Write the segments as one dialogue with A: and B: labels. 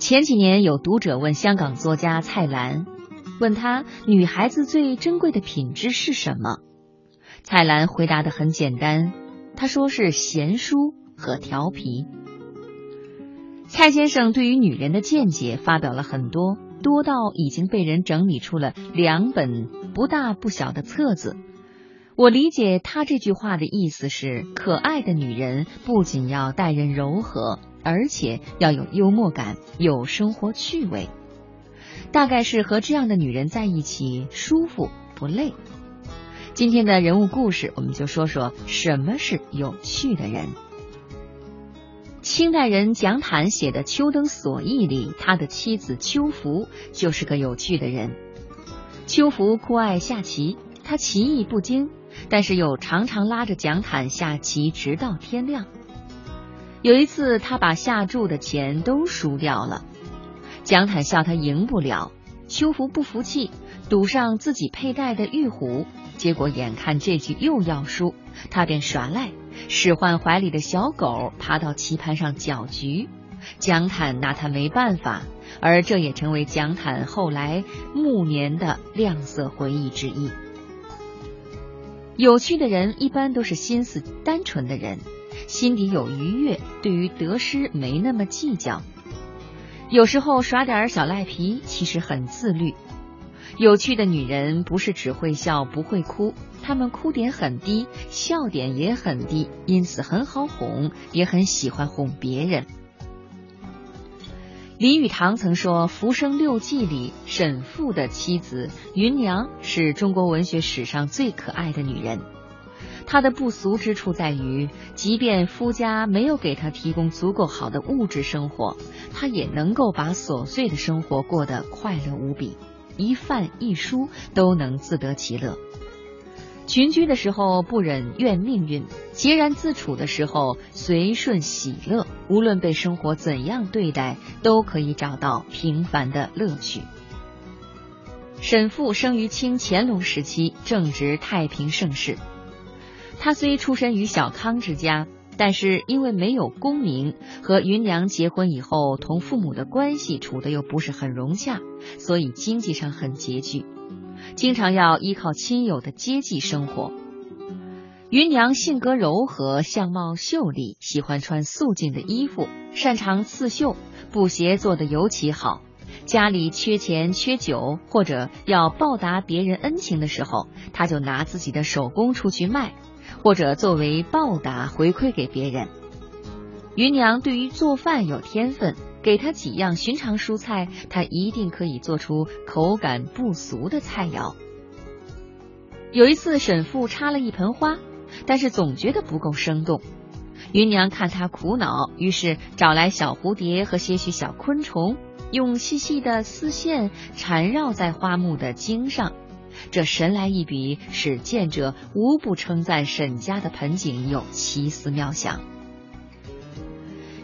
A: 前几年有读者问香港作家蔡澜，问他女孩子最珍贵的品质是什么？蔡澜回答的很简单，他说是贤淑和调皮。蔡先生对于女人的见解发表了很多，多到已经被人整理出了两本不大不小的册子。我理解他这句话的意思是：可爱的女人不仅要待人柔和。而且要有幽默感，有生活趣味，大概是和这样的女人在一起舒服不累。今天的人物故事，我们就说说什么是有趣的人。清代人蒋坦写的《秋灯所忆》里，他的妻子秋芙就是个有趣的人。秋芙酷爱下棋，他棋艺不精，但是又常常拉着蒋坦下棋，直到天亮。有一次，他把下注的钱都输掉了。蒋坦笑他赢不了，秋福不服气，赌上自己佩戴的玉虎。结果眼看这局又要输，他便耍赖，使唤怀里的小狗爬到棋盘上搅局。蒋坦拿他没办法，而这也成为蒋坦后来暮年的亮色回忆之一。有趣的人一般都是心思单纯的人。心底有愉悦，对于得失没那么计较。有时候耍点小赖皮，其实很自律。有趣的女人不是只会笑不会哭，她们哭点很低，笑点也很低，因此很好哄，也很喜欢哄别人。林语堂曾说，《浮生六记》里沈复的妻子芸娘是中国文学史上最可爱的女人。他的不俗之处在于，即便夫家没有给她提供足够好的物质生活，她也能够把琐碎的生活过得快乐无比，一饭一书都能自得其乐。群居的时候不忍怨命运，孑然自处的时候随顺喜乐。无论被生活怎样对待，都可以找到平凡的乐趣。沈复生于清乾隆时期，正值太平盛世。他虽出身于小康之家，但是因为没有功名，和芸娘结婚以后，同父母的关系处的又不是很融洽，所以经济上很拮据，经常要依靠亲友的接济生活。芸娘性格柔和，相貌秀丽，喜欢穿素净的衣服，擅长刺绣，布鞋做得尤其好。家里缺钱缺酒，或者要报答别人恩情的时候，他就拿自己的手工出去卖。或者作为报答回馈给别人，芸娘对于做饭有天分，给她几样寻常蔬菜，她一定可以做出口感不俗的菜肴。有一次，沈父插了一盆花，但是总觉得不够生动。芸娘看他苦恼，于是找来小蝴蝶和些许小昆虫，用细细的丝线缠绕在花木的茎上。这神来一笔，使见者无不称赞沈家的盆景有奇思妙想。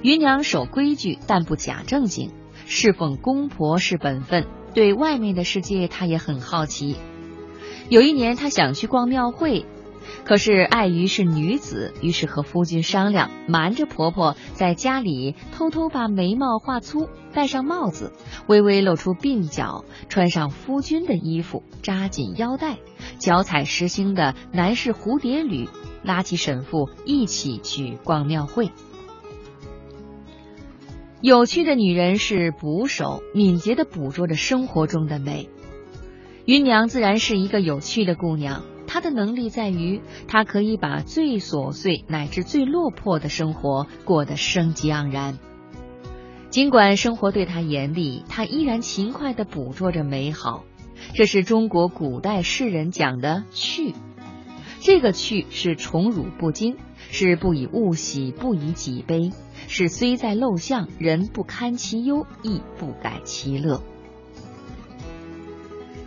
A: 芸娘守规矩，但不假正经，侍奉公婆是本分。对外面的世界，她也很好奇。有一年，她想去逛庙会。可是碍于是女子，于是和夫君商量，瞒着婆婆在家里偷偷把眉毛画粗，戴上帽子，微微露出鬓角，穿上夫君的衣服，扎紧腰带，脚踩实心的男士蝴蝶履，拉起沈父一起去逛庙会。有趣的女人是捕手，敏捷的捕捉着生活中的美。芸娘自然是一个有趣的姑娘。他的能力在于，他可以把最琐碎乃至最落魄的生活过得生机盎然。尽管生活对他严厉，他依然勤快地捕捉着美好。这是中国古代诗人讲的趣。这个趣是宠辱不惊，是不以物喜，不以己悲，是虽在陋巷，人不堪其忧，亦不改其乐。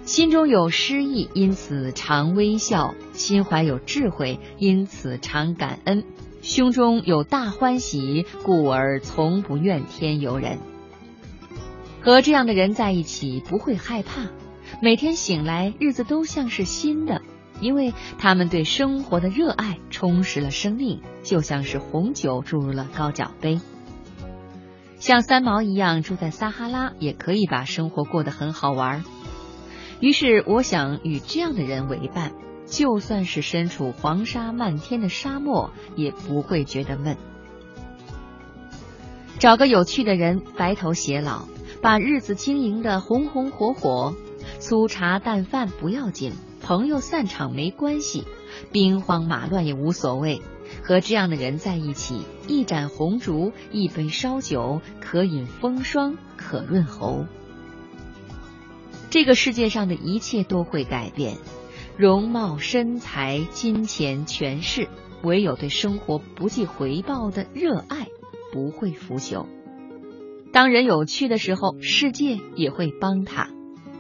A: 心中有诗意，因此常微笑；心怀有智慧，因此常感恩；胸中有大欢喜，故而从不怨天尤人。和这样的人在一起，不会害怕。每天醒来，日子都像是新的，因为他们对生活的热爱充实了生命，就像是红酒注入了高脚杯。像三毛一样住在撒哈拉，也可以把生活过得很好玩。于是，我想与这样的人为伴，就算是身处黄沙漫天的沙漠，也不会觉得闷。找个有趣的人，白头偕老，把日子经营的红红火火，粗茶淡饭不要紧，朋友散场没关系，兵荒马乱也无所谓。和这样的人在一起，一盏红烛，一杯烧酒，可饮风霜，可润喉。这个世界上的一切都会改变，容貌、身材、金钱、权势，唯有对生活不计回报的热爱。不会腐朽。当人有趣的时候，世界也会帮他。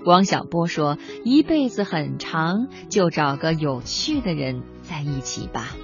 A: 王小波说：“一辈子很长，就找个有趣的人在一起吧。”